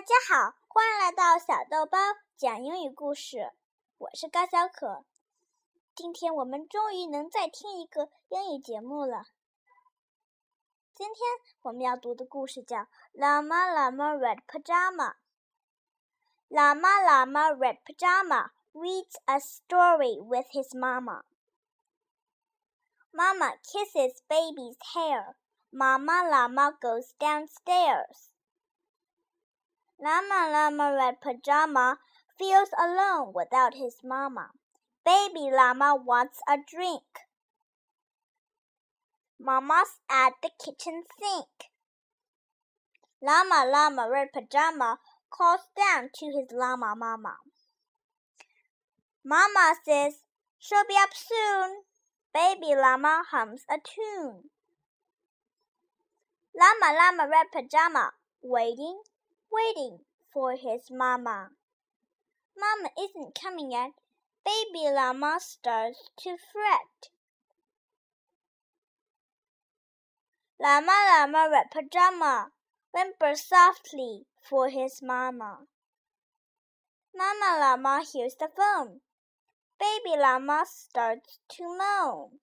大家好，欢迎来到小豆包讲英语故事。我是高小可，今天我们终于能再听一个英语节目了。今天我们要读的故事叫《Lama Lama Red Pajama》。Lama Lama Red Pajama reads a story with his mama. Mama kisses baby's hair. Mama Llama goes downstairs. Llama Llama Red Pajama feels alone without his mama. Baby Llama wants a drink. Mama's at the kitchen sink. Llama Llama Red Pajama calls down to his llama mama. Mama says she'll be up soon. Baby Llama hums a tune. Llama Llama Red Pajama waiting waiting for his mama. Mama isn't coming yet. Baby llama starts to fret. Llama llama red pajama whimpers softly for his mama. Mama llama hears the phone. Baby llama starts to moan.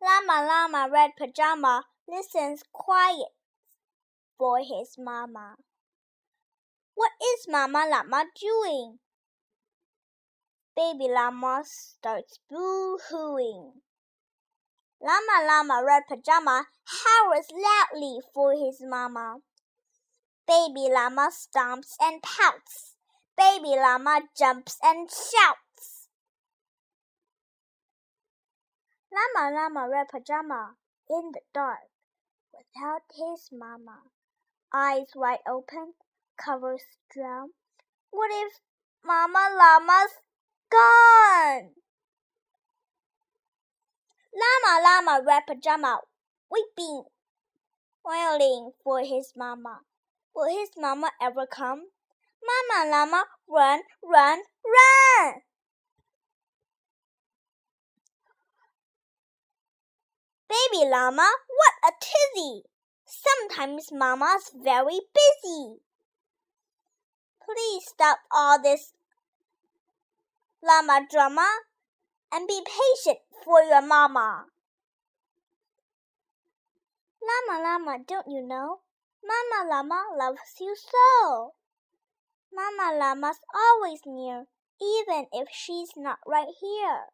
Llama llama red pajama listens quiet for his mama. What is Mama Llama doing? Baby Llama starts boo-hooing. Llama Llama Red Pajama howls loudly for his mama. Baby Llama stomps and pouts. Baby Llama jumps and shouts. Llama Llama Red Pajama in the dark without his mama. Eyes wide open, covers drown. What if Mama Llama's gone? Llama Llama Red Pajama weeping, wailing for his mama. Will his mama ever come? Mama Llama, run, run, run! Baby Llama, what a tizzy! Sometimes Mama's very busy. Please stop all this llama drama and be patient for your mama. Llama, llama, don't you know? Mama llama loves you so. Mama llama's always near, even if she's not right here.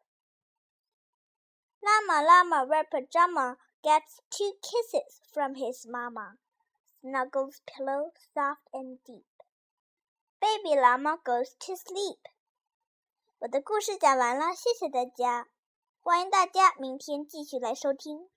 Llama, llama, red pajama gets two kisses from his mama. Snuggles pillow soft and deep. Baby llama goes to sleep。我的故事讲完了，谢谢大家，欢迎大家明天继续来收听。